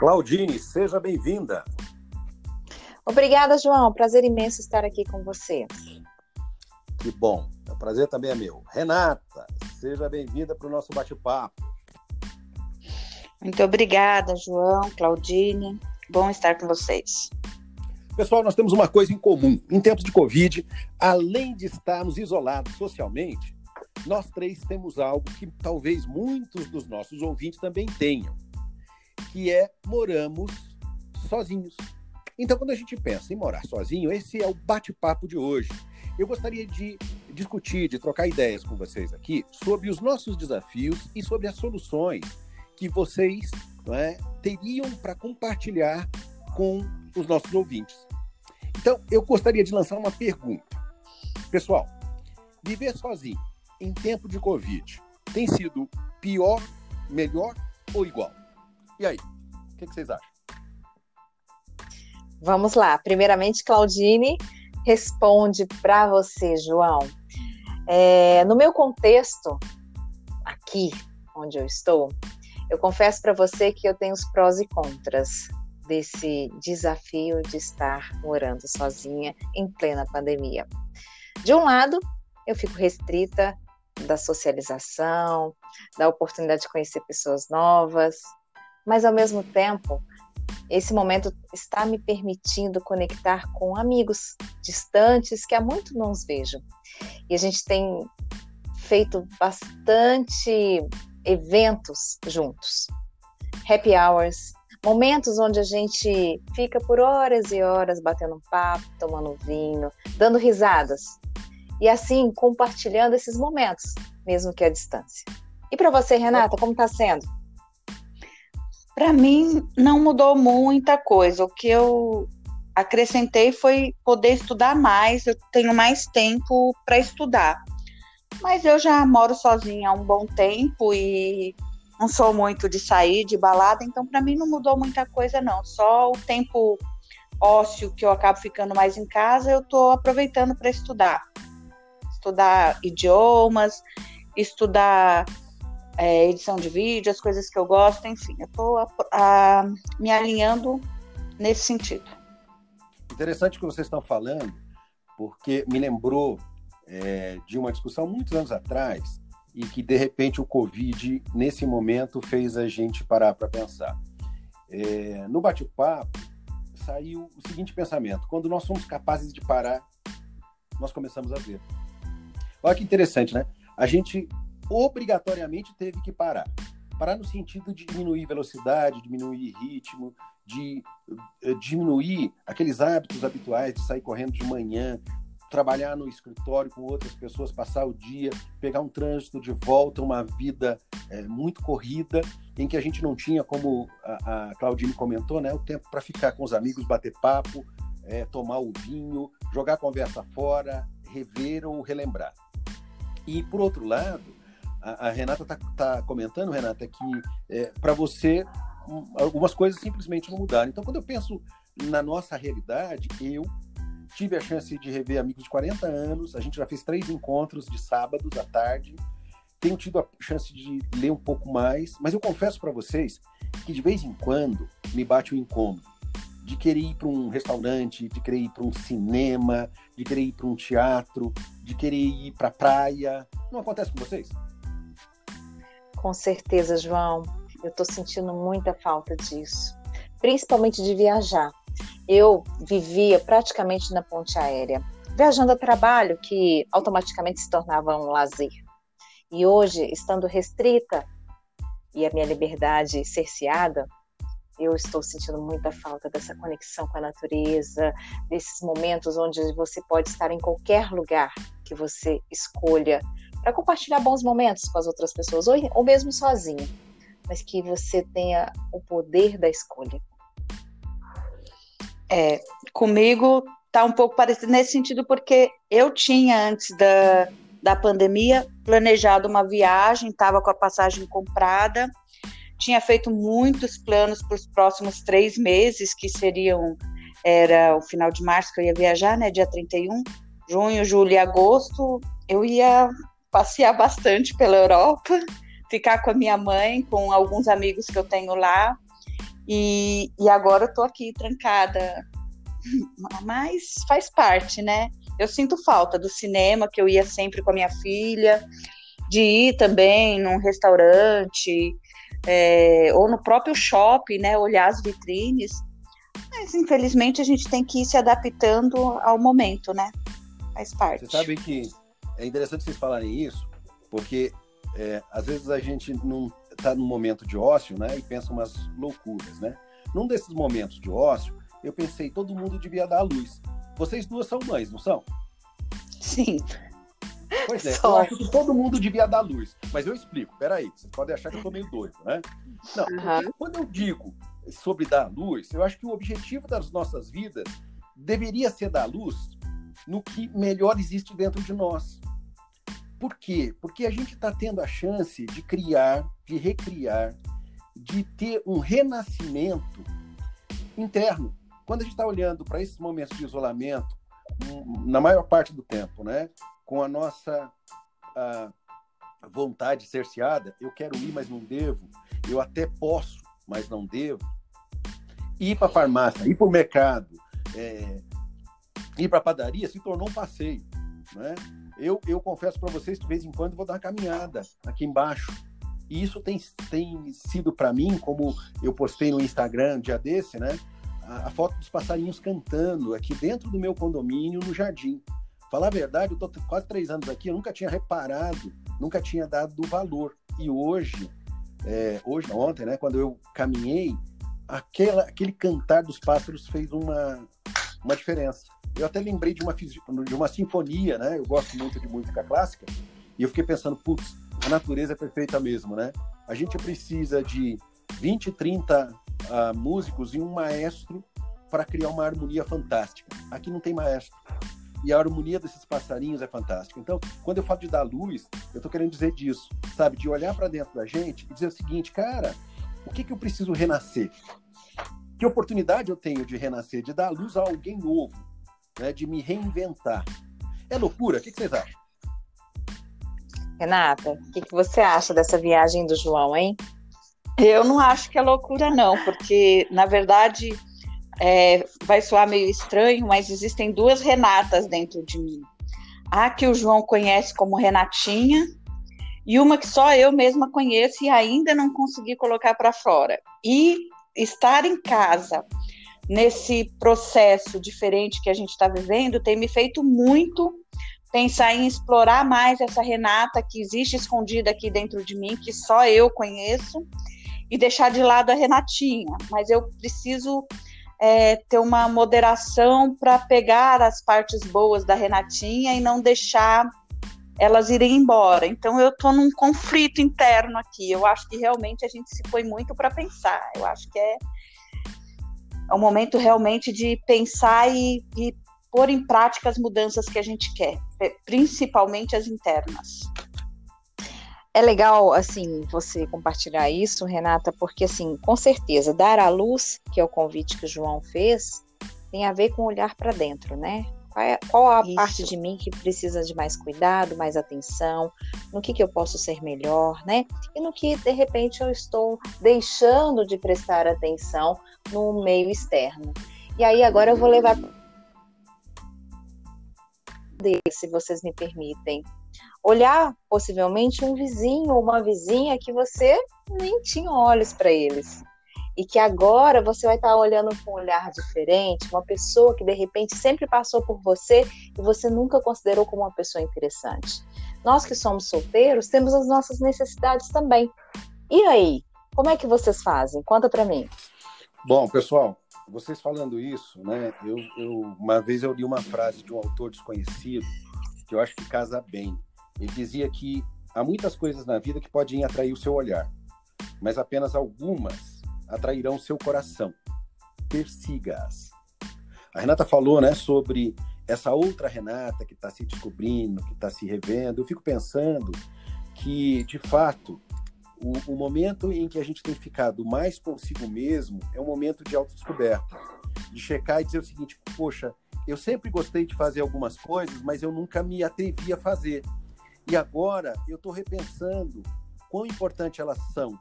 Claudine, seja bem-vinda. Obrigada, João. Prazer imenso estar aqui com você. Que bom. O prazer também é meu. Renata, seja bem-vinda para o nosso bate-papo. Muito obrigada, João, Claudine. Bom estar com vocês. Pessoal, nós temos uma coisa em comum. Em tempos de Covid, além de estarmos isolados socialmente, nós três temos algo que talvez muitos dos nossos ouvintes também tenham que é moramos sozinhos. Então, quando a gente pensa em morar sozinho, esse é o bate-papo de hoje. Eu gostaria de discutir, de trocar ideias com vocês aqui sobre os nossos desafios e sobre as soluções que vocês é, teriam para compartilhar com os nossos ouvintes. Então, eu gostaria de lançar uma pergunta. Pessoal, viver sozinho em tempo de Covid tem sido pior, melhor ou igual? E aí, o que, que vocês acham? Vamos lá. Primeiramente, Claudine responde para você, João. É, no meu contexto, aqui onde eu estou, eu confesso para você que eu tenho os prós e contras desse desafio de estar morando sozinha em plena pandemia. De um lado, eu fico restrita da socialização, da oportunidade de conhecer pessoas novas, mas ao mesmo tempo, esse momento está me permitindo conectar com amigos distantes que há muito não os vejo. E a gente tem feito bastante eventos juntos. Happy hours, momentos onde a gente fica por horas e horas batendo um papo, tomando vinho, dando risadas. E assim compartilhando esses momentos, mesmo que à distância. E para você, Renata, como está sendo? Para mim, não mudou muita coisa. O que eu acrescentei foi poder estudar mais, eu tenho mais tempo para estudar. Mas eu já moro sozinha há um bom tempo e não sou muito de sair, de balada, então para mim não mudou muita coisa, não. Só o tempo ósseo que eu acabo ficando mais em casa, eu estou aproveitando para estudar. Estudar idiomas, estudar é, edição de vídeo, as coisas que eu gosto, enfim, eu estou me alinhando nesse sentido. Interessante o que vocês estão falando, porque me lembrou é, de uma discussão muitos anos atrás e que de repente o Covid nesse momento fez a gente parar para pensar. É, no bate-papo saiu o seguinte pensamento: quando nós somos capazes de parar, nós começamos a ver. Olha que interessante, né? A gente obrigatoriamente teve que parar. Parar no sentido de diminuir velocidade, diminuir ritmo, de uh, diminuir aqueles hábitos habituais de sair correndo de manhã, trabalhar no escritório com outras pessoas, passar o dia, pegar um trânsito de volta, uma vida é, muito corrida, em que a gente não tinha, como a, a Claudine comentou, né, o tempo para ficar com os amigos, bater papo, é, tomar o vinho, jogar a conversa fora, rever ou relembrar. E, por outro lado, a, a Renata está tá comentando, Renata, que é, para você um, algumas coisas simplesmente não mudaram. Então, quando eu penso na nossa realidade, eu tive a chance de rever amigos de 40 anos, a gente já fez três encontros de sábados à tarde, tenho tido a chance de ler um pouco mais, mas eu confesso para vocês que de vez em quando me bate o incômodo de querer ir para um restaurante, de querer ir para um cinema, de querer ir para um teatro, de querer ir para a praia. Não acontece com vocês? Com certeza, João. Eu estou sentindo muita falta disso, principalmente de viajar. Eu vivia praticamente na ponte aérea, viajando a trabalho, que automaticamente se tornava um lazer. E hoje, estando restrita e a minha liberdade cerceada, eu estou sentindo muita falta dessa conexão com a natureza, desses momentos onde você pode estar em qualquer lugar que você escolha para compartilhar bons momentos com as outras pessoas, ou, ou mesmo sozinho, mas que você tenha o poder da escolha. É, comigo tá um pouco parecido nesse sentido, porque eu tinha, antes da, da pandemia, planejado uma viagem, estava com a passagem comprada, tinha feito muitos planos para os próximos três meses, que seriam, era o final de março que eu ia viajar, né, dia 31, junho, julho e agosto, eu ia passear bastante pela Europa, ficar com a minha mãe, com alguns amigos que eu tenho lá. E, e agora eu tô aqui trancada. Mas faz parte, né? Eu sinto falta do cinema, que eu ia sempre com a minha filha, de ir também num restaurante, é, ou no próprio shopping, né? Olhar as vitrines. Mas infelizmente a gente tem que ir se adaptando ao momento, né? Faz parte. Você sabe que é interessante vocês falarem isso, porque é, às vezes a gente não está num momento de ócio, né? E pensa umas loucuras, né? Num desses momentos de ócio, eu pensei, todo mundo devia dar a luz. Vocês duas são mães, não são? Sim. Pois é, Só. eu acho que todo mundo devia dar luz. Mas eu explico, peraí, vocês podem achar que eu tô meio doido, né? Não, uhum. quando eu digo sobre dar luz, eu acho que o objetivo das nossas vidas deveria ser dar luz no que melhor existe dentro de nós. Por quê? Porque a gente está tendo a chance de criar, de recriar, de ter um renascimento interno. Quando a gente está olhando para esses momentos de isolamento, na maior parte do tempo, né, com a nossa a vontade cerceada, eu quero ir, mas não devo, eu até posso, mas não devo, ir para a farmácia, ir para o mercado, é, ir para a padaria se tornou um passeio, né? Eu, eu confesso para vocês, de vez em quando, vou dar uma caminhada aqui embaixo. E isso tem, tem sido para mim, como eu postei no Instagram um dia desse, né? A, a, foto dos passarinhos cantando aqui dentro do meu condomínio, no jardim. Falar a verdade, eu tô quase três anos aqui, eu nunca tinha reparado, nunca tinha dado do valor. E hoje, é, hoje, ontem, né, quando eu caminhei, aquela, aquele cantar dos pássaros fez uma, uma diferença. Eu até lembrei de uma, de uma sinfonia, né? Eu gosto muito de música clássica. E eu fiquei pensando, putz, a natureza é perfeita mesmo, né? A gente precisa de 20, 30 uh, músicos e um maestro para criar uma harmonia fantástica. Aqui não tem maestro. E a harmonia desses passarinhos é fantástica. Então, quando eu falo de dar luz, eu estou querendo dizer disso, sabe? De olhar para dentro da gente e dizer o seguinte, cara, o que, que eu preciso renascer? Que oportunidade eu tenho de renascer, de dar luz a alguém novo, né, de me reinventar. É loucura? O que, vocês acham? Renata, o que, que você acha dessa viagem do João, hein? Eu não acho que é loucura, não, porque, na verdade, é, vai soar meio estranho, mas existem duas Renatas dentro de mim. A que o João conhece como Renatinha e uma que só eu mesma conheço e ainda não consegui colocar para fora. E estar em casa nesse processo diferente que a gente está vivendo tem me feito muito pensar em explorar mais essa Renata que existe escondida aqui dentro de mim, que só eu conheço, e deixar de lado a Renatinha. Mas eu preciso é, ter uma moderação para pegar as partes boas da Renatinha e não deixar elas irem embora. Então eu estou num conflito interno aqui. Eu acho que realmente a gente se põe muito para pensar. Eu acho que é é um momento realmente de pensar e, e pôr em prática as mudanças que a gente quer, principalmente as internas. É legal, assim, você compartilhar isso, Renata, porque, assim, com certeza, dar à luz, que é o convite que o João fez, tem a ver com olhar para dentro, né? Qual, é, qual a Isso. parte de mim que precisa de mais cuidado, mais atenção, no que, que eu posso ser melhor, né? E no que, de repente, eu estou deixando de prestar atenção no meio externo. E aí, agora eu vou levar. Se vocês me permitem. Olhar, possivelmente, um vizinho ou uma vizinha que você nem tinha olhos para eles e que agora você vai estar olhando com um olhar diferente, uma pessoa que de repente sempre passou por você e você nunca considerou como uma pessoa interessante. Nós que somos solteiros temos as nossas necessidades também. E aí, como é que vocês fazem? Conta para mim. Bom, pessoal, vocês falando isso, né? Eu, eu uma vez eu li uma frase de um autor desconhecido que eu acho que casa bem. Ele dizia que há muitas coisas na vida que podem atrair o seu olhar, mas apenas algumas atrairão seu coração. Persiga-as. A Renata falou né, sobre essa outra Renata que está se descobrindo, que está se revendo. Eu fico pensando que, de fato, o, o, momento em que a gente tem ficado mais consigo mesmo é um momento de autodescoberta. De checar e dizer o seguinte: poxa, eu sempre gostei de fazer algumas coisas, mas eu nunca me atrevi a fazer. E agora eu estou repensando quão importante elas são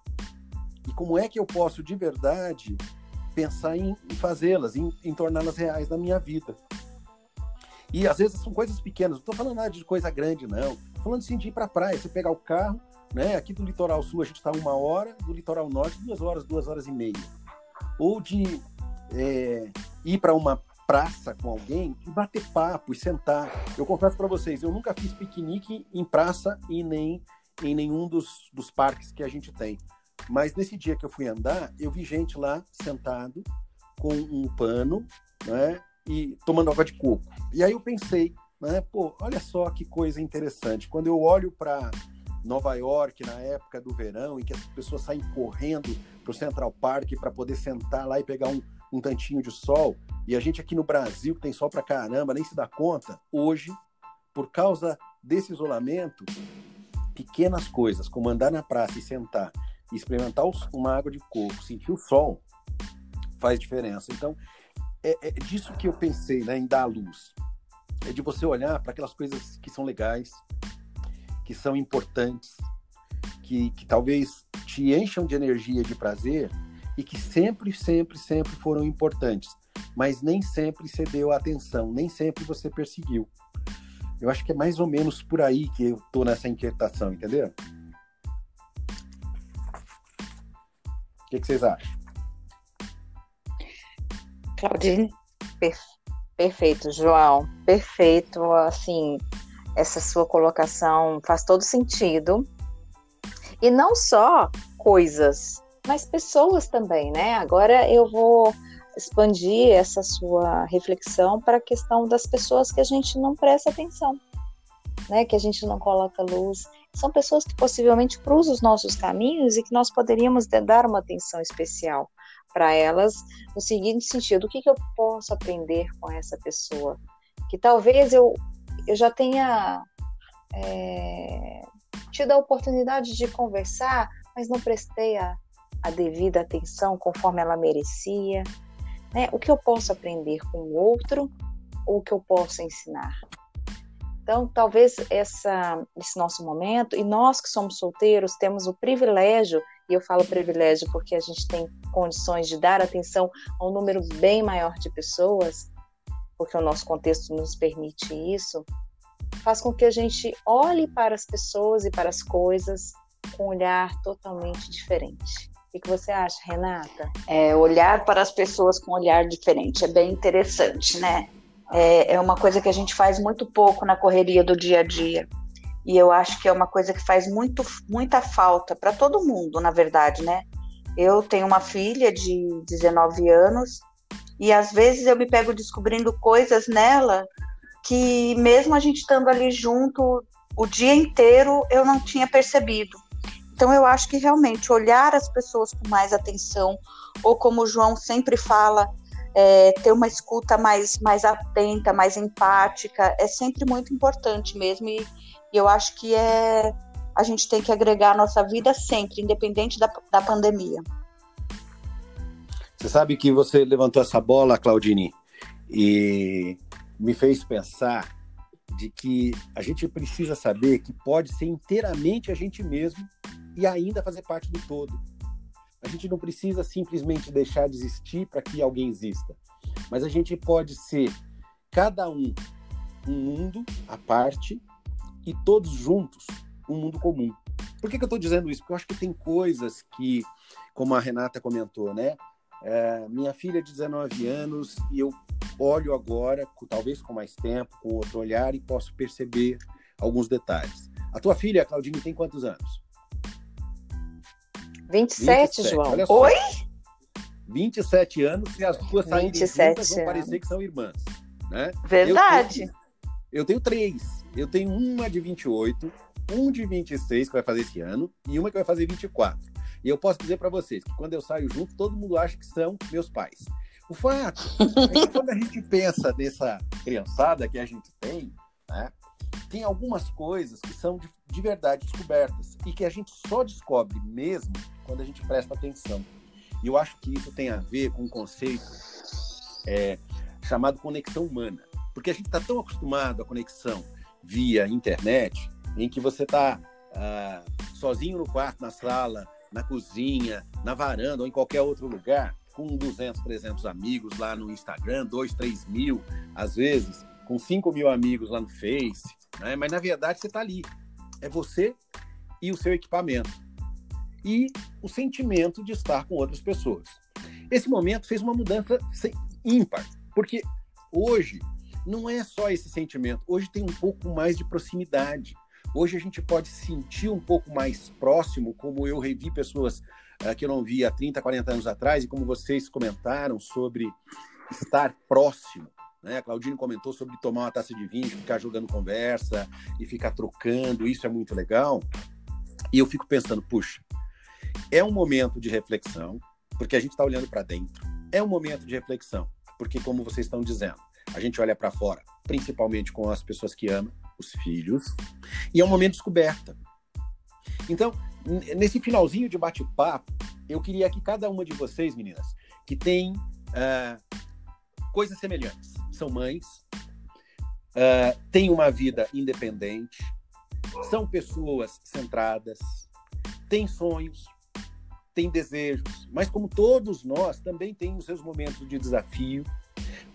e como é que eu posso de verdade pensar em, fazê-las, em, em torná-las reais na minha vida. E às vezes são coisas pequenas, não estou falando nada de coisa grande, não. Estou falando assim de ir para a praia, você pegar o carro, né? Aqui do litoral sul a gente está uma hora, do litoral norte duas horas, duas horas e meia. Ou de é, ir para uma praça com alguém e bater papo e sentar. Eu confesso para vocês, eu nunca fiz piquenique em praça e nem em nenhum dos, dos parques que a gente tem. Mas nesse dia que eu fui andar, eu vi gente lá sentado com um pano, né? E tomando água de coco. E aí eu pensei, né? Pô, olha só que coisa interessante. Quando eu olho para Nova York na época do verão, em que as pessoas saem correndo para o Central Park para poder sentar lá e pegar um, um tantinho de sol, e a gente aqui no Brasil, que tem sol para caramba, nem se dá conta, hoje, por causa desse isolamento, pequenas coisas, como andar na praça e sentar experimentar uma água de coco, sentir o sol, faz diferença. Então, é, é disso que eu pensei né, em dar a luz. É de você olhar para aquelas coisas que são legais, que são importantes, que, que talvez te encham de energia, de prazer, e que sempre, sempre, sempre foram importantes, mas nem sempre você deu atenção, nem sempre você perseguiu. Eu acho que é mais ou menos por aí que eu tô nessa inquietação, entendeu? O que, que vocês acham? Claudine, perfeito, João, perfeito. Assim, essa sua colocação faz todo sentido. E não só coisas, mas pessoas também, né? Agora eu vou expandir essa sua reflexão para a questão das pessoas que a gente não presta atenção, né? Que a gente não coloca luz. São pessoas que possivelmente cruzam os nossos caminhos e que nós poderíamos dar uma atenção especial para elas no seguinte sentido: o que, que eu posso aprender com essa pessoa? Que talvez eu, eu já tenha é, tido a oportunidade de conversar, mas não prestei a, a devida atenção conforme ela merecia. Né? O que eu posso aprender com o outro ou o que eu posso ensinar? Então, talvez essa, esse nosso momento, e nós que somos solteiros temos o privilégio, e eu falo privilégio porque a gente tem condições de dar atenção a um número bem maior de pessoas, porque o nosso contexto nos permite isso, faz com que a gente olhe para as pessoas e para as coisas com um olhar totalmente diferente. O que você acha, Renata? É, olhar para as pessoas com um olhar diferente é bem interessante, né? É, é uma coisa que a gente faz muito pouco na correria do dia a dia. E eu acho que é uma coisa que faz muito, muita falta para todo mundo, na verdade, né? Eu tenho uma filha de 19 anos e às vezes eu me pego descobrindo coisas nela que, mesmo a gente estando ali junto o dia inteiro, eu não tinha percebido. Então, eu acho que realmente olhar as pessoas com mais atenção, ou como o João sempre fala, é, ter uma escuta mais, mais atenta, mais empática, é sempre muito importante mesmo. E, e eu acho que é a gente tem que agregar a nossa vida sempre, independente da, da pandemia. Você sabe que você levantou essa bola, Claudine, e me fez pensar de que a gente precisa saber que pode ser inteiramente a gente mesmo e ainda fazer parte do todo. A gente não precisa simplesmente deixar de existir para que alguém exista, mas a gente pode ser cada um um mundo à parte e todos juntos um mundo comum. Por que, que eu estou dizendo isso? Porque eu acho que tem coisas que, como a Renata comentou, né? É, minha filha de 19 anos e eu olho agora, talvez com mais tempo, com outro olhar e posso perceber alguns detalhes. A tua filha, Claudine, tem quantos anos? 27, 27 João. Oi? 27 anos e as duas saírem juntas vão parecer que são irmãs. Né? Verdade. Eu tenho, eu tenho três. Eu tenho uma de 28, um de 26 que vai fazer esse ano e uma que vai fazer 24. E eu posso dizer para vocês que quando eu saio junto, todo mundo acha que são meus pais. O fato é que quando a gente pensa nessa criançada que a gente tem, né, tem algumas coisas que são de, de verdade descobertas e que a gente só descobre mesmo quando a gente presta atenção. E eu acho que isso tem a ver com um conceito é, chamado conexão humana. Porque a gente está tão acostumado à conexão via internet, em que você está ah, sozinho no quarto, na sala, na cozinha, na varanda ou em qualquer outro lugar, com 200, 300 amigos lá no Instagram, 2, 3 mil, às vezes, com 5 mil amigos lá no Face, né? mas na verdade você está ali. É você e o seu equipamento. E o sentimento de estar com outras pessoas. Esse momento fez uma mudança ímpar, porque hoje não é só esse sentimento, hoje tem um pouco mais de proximidade. Hoje a gente pode sentir um pouco mais próximo, como eu revi pessoas uh, que eu não via há 30, 40 anos atrás, e como vocês comentaram sobre estar próximo. Né? A Claudine comentou sobre tomar uma taça de vinho, ficar jogando conversa e ficar trocando, isso é muito legal. E eu fico pensando, puxa, é um momento de reflexão, porque a gente está olhando para dentro. É um momento de reflexão, porque, como vocês estão dizendo, a gente olha para fora, principalmente com as pessoas que amam, os filhos, e é um momento de descoberta. Então, nesse finalzinho de bate-papo, eu queria que cada uma de vocês, meninas, que tem uh, coisas semelhantes, são mães, uh, têm uma vida independente, são pessoas centradas, têm sonhos, têm desejos, mas como todos nós, também tem os seus momentos de desafio.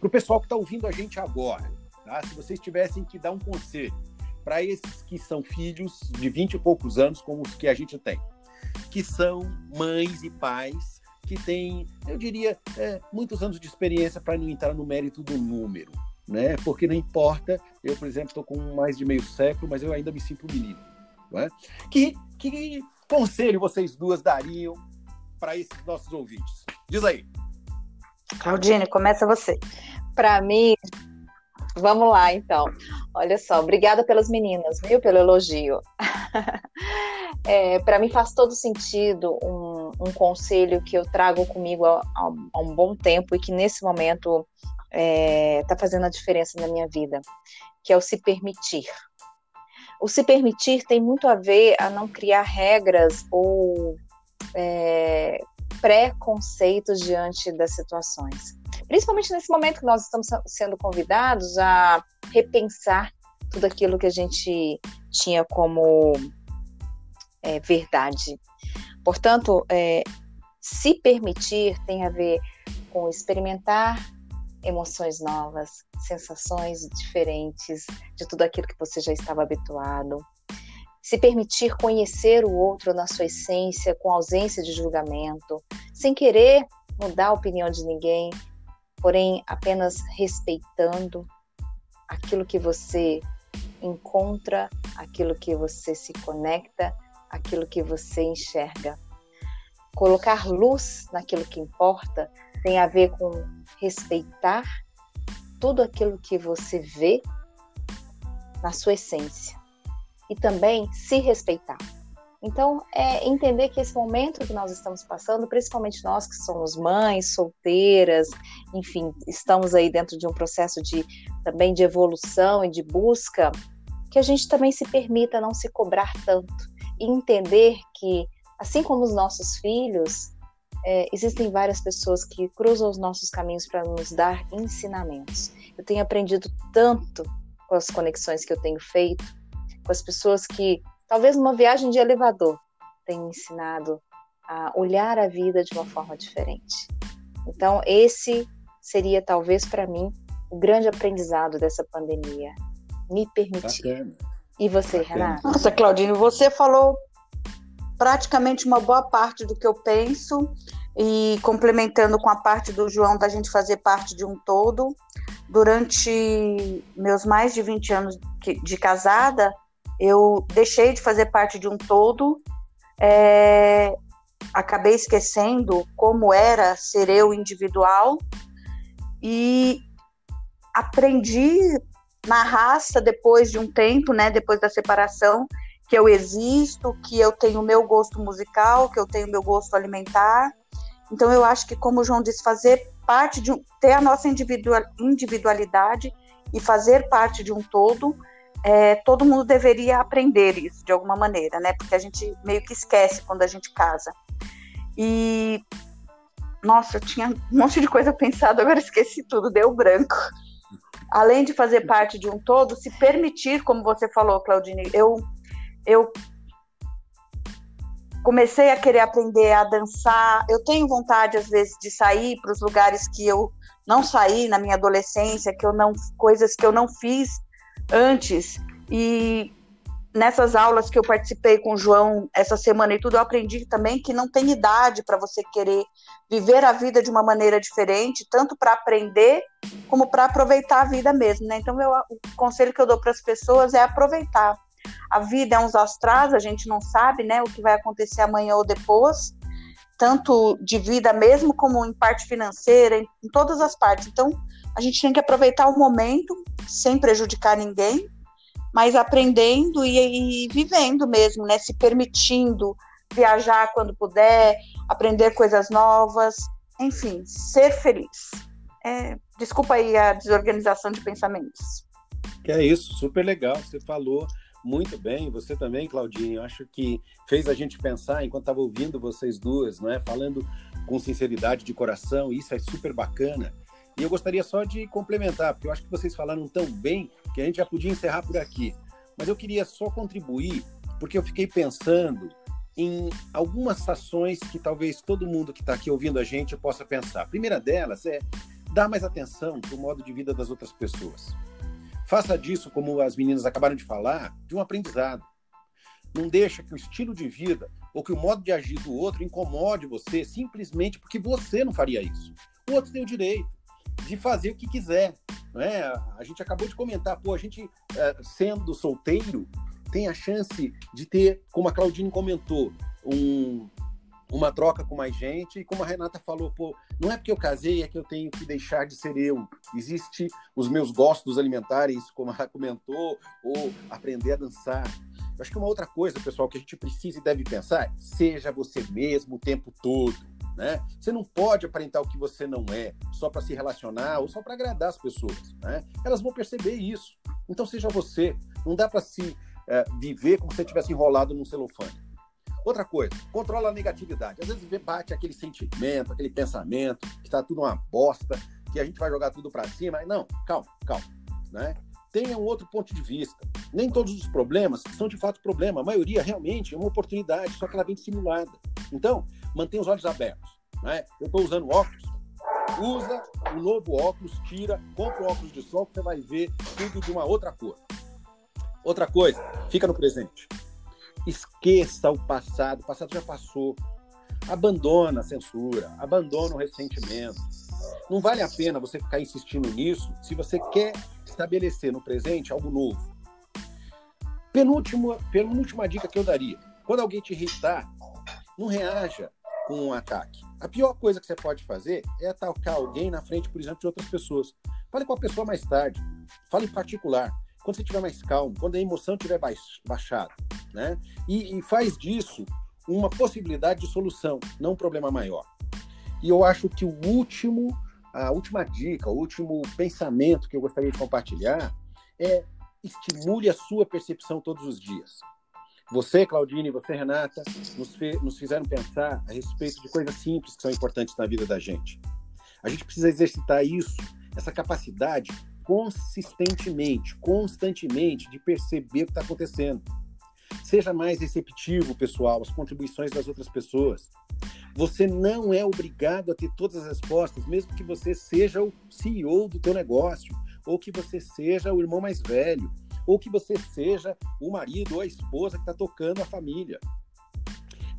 Para o pessoal que está ouvindo a gente agora, tá? se vocês tivessem que dar um conselho para esses que são filhos de 20 e poucos anos, como os que a gente tem, que são mães e pais que têm, eu diria, é, muitos anos de experiência para não entrar no mérito do número, né? Porque não importa, eu, por exemplo, estou com mais de meio século, mas eu ainda me sinto menino. Né? Que, que conselho vocês duas dariam para esses nossos ouvintes? Diz aí. Claudine, começa você. Para mim, vamos lá então. Olha só, obrigada pelas meninas, viu, pelo elogio. é, para mim faz todo sentido um, um, conselho que eu trago comigo há, há, um bom tempo e que nesse momento está é, tá fazendo a diferença na minha vida, que é o se permitir. O se permitir tem muito a ver a não criar regras ou é, preconceitos diante das situações. Principalmente nesse momento que nós estamos sendo convidados a repensar tudo aquilo que a gente tinha como é, verdade. Portanto, é, se permitir tem a ver com experimentar emoções novas, sensações diferentes de tudo aquilo que você já estava habituado. Se permitir conhecer o outro na sua essência, com ausência de julgamento, sem querer mudar a opinião de ninguém, porém apenas respeitando aquilo que você encontra, aquilo que você se conecta, aquilo que você enxerga. Colocar luz naquilo que importa tem a ver com respeitar tudo aquilo que você vê na sua essência e também se respeitar. Então, é entender que esse momento que nós estamos passando, principalmente nós que somos mães, solteiras, enfim, estamos aí dentro de um processo de também de evolução e de busca, que a gente também se permita não se cobrar tanto e entender que, assim como os nossos filhos, é, existem várias pessoas que cruzam os nossos caminhos para nos dar ensinamentos. Eu tenho aprendido tanto com as conexões que eu tenho feito, com as pessoas que, talvez numa viagem de elevador, tenham ensinado a olhar a vida de uma forma diferente. Então, esse seria talvez para mim o grande aprendizado dessa pandemia. Me permitir. Bacana. E você, Bacana. Renata? Nossa, Claudine, você falou praticamente uma boa parte do que eu penso e complementando com a parte do João da gente fazer parte de um todo. Durante meus mais de 20 anos de casada, eu deixei de fazer parte de um todo, é, acabei esquecendo como era ser eu individual e aprendi na raça depois de um tempo, né, depois da separação, que eu existo, que eu tenho meu gosto musical, que eu tenho meu gosto alimentar. Então eu acho que, como o João disse, fazer parte de um, ter a nossa individualidade e fazer parte de um todo, é, todo mundo deveria aprender isso de alguma maneira, né? Porque a gente meio que esquece quando a gente casa. E nossa, eu tinha um monte de coisa pensada, agora esqueci tudo, deu branco. Além de fazer parte de um todo, se permitir, como você falou, Claudine, eu eu comecei a querer aprender a dançar. Eu tenho vontade às vezes de sair para os lugares que eu não saí na minha adolescência, que eu não coisas que eu não fiz antes. E nessas aulas que eu participei com o João essa semana e tudo, eu aprendi também que não tem idade para você querer viver a vida de uma maneira diferente, tanto para aprender como para aproveitar a vida mesmo, né? Então, o conselho que eu dou para as pessoas é aproveitar. A vida é uns astrais, a gente não sabe, né, o que vai acontecer amanhã ou depois, tanto de vida mesmo como em parte financeira, em, em todas as partes. Então, a gente tem que aproveitar o momento sem prejudicar ninguém mas aprendendo e, e vivendo mesmo, né? Se permitindo viajar quando puder, aprender coisas novas, enfim, ser feliz. É, desculpa aí a desorganização de pensamentos. Que é isso, super legal. Você falou muito bem, você também, Claudinho. Acho que fez a gente pensar enquanto estava ouvindo vocês duas, não é? Falando com sinceridade de coração, isso é super bacana. E eu gostaria só de complementar, porque eu acho que vocês falaram tão bem que a gente já podia encerrar por aqui. Mas eu queria só contribuir, porque eu fiquei pensando em algumas ações que talvez todo mundo que está aqui ouvindo a gente possa pensar. A primeira delas é dar mais atenção para o modo de vida das outras pessoas. Faça disso, como as meninas acabaram de falar, de um aprendizado. Não deixa que o estilo de vida ou que o modo de agir do outro incomode você simplesmente porque você não faria isso. O outro tem o direito de fazer o que quiser. Né? A gente acabou de comentar, pô, a gente é, sendo solteiro tem a chance de ter, como a Claudine comentou, um, uma troca com mais gente, e como a Renata falou, pô, não é porque eu casei é que eu tenho que deixar de ser eu. Existe os meus gostos alimentares, como ela comentou, ou aprender a dançar. Eu acho que uma outra coisa, pessoal, que a gente precisa e deve pensar, seja você mesmo o tempo todo. Né? Você não pode aparentar o que você não é só para se relacionar ou só para agradar as pessoas. Né? Elas vão perceber isso. Então seja você. Não dá para se é, viver como se você estivesse enrolado num celofane. Outra coisa, controla a negatividade. Às vezes bate aquele sentimento, aquele pensamento que está tudo uma bosta, que a gente vai jogar tudo para cima. Não, calma, calma. Né? Tenha um outro ponto de vista. Nem todos os problemas são de fato problema. A maioria realmente é uma oportunidade, só que ela vem dissimulada. Então, mantenha os olhos abertos. Né? Eu estou usando óculos, usa o novo óculos, tira, compra o óculos de sol que você vai ver tudo de uma outra cor. Outra coisa, fica no presente. Esqueça o passado, o passado já passou. Abandona a censura, abandona o ressentimento. Não vale a pena você ficar insistindo nisso se você quer estabelecer no presente algo novo. Penúltima, penúltima dica que eu daria: quando alguém te irritar, não reaja com um ataque. A pior coisa que você pode fazer é atacar alguém na frente, por exemplo, de outras pessoas. Fale com a pessoa mais tarde. Fale em particular. Quando você estiver mais calmo, quando a emoção estiver baixada. Né? E, e faz disso uma possibilidade de solução, não um problema maior. E eu acho que o último, a última dica, o último pensamento que eu gostaria de compartilhar é estimule a sua percepção todos os dias. Você, Claudine, você, Renata, nos, nos fizeram pensar a respeito de coisas simples que são importantes na vida da gente. A gente precisa exercitar isso, essa capacidade, consistentemente, constantemente, de perceber o que está acontecendo. Seja mais receptivo, pessoal, às contribuições das outras pessoas. Você não é obrigado a ter todas as respostas, mesmo que você seja o CEO do teu negócio, ou que você seja o irmão mais velho, ou que você seja o marido ou a esposa que está tocando a família.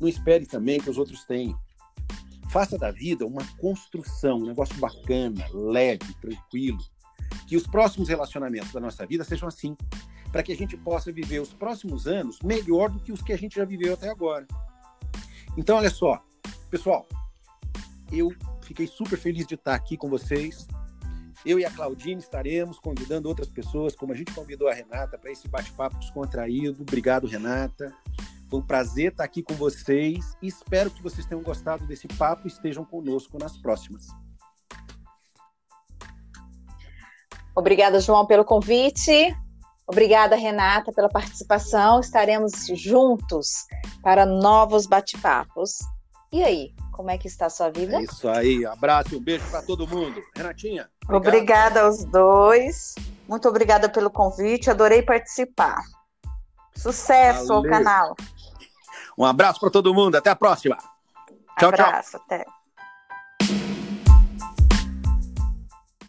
Não espere também que os outros tenham. Faça da vida uma construção, um negócio bacana, leve, tranquilo. Que os próximos relacionamentos da nossa vida sejam assim, para que a gente possa viver os próximos anos melhor do que os que a gente já viveu até agora. Então, olha só, pessoal, eu fiquei super feliz de estar aqui com vocês. Eu e a Claudine estaremos convidando outras pessoas, como a gente convidou a Renata para esse bate-papo descontraído. Obrigado, Renata. Foi um prazer estar aqui com vocês espero que vocês tenham gostado desse papo e estejam conosco nas próximas. Obrigada, João, pelo convite. Obrigada, Renata, pela participação. Estaremos juntos para novos bate-papos. E aí, como é que está a sua vida? É isso aí, abraço e um beijo para todo mundo. Renatinha. Obrigado. Obrigada aos dois. Muito obrigada pelo convite, adorei participar. Sucesso Valeu. ao canal. Um abraço para todo mundo, até a próxima. Tchau, abraço, tchau. Até.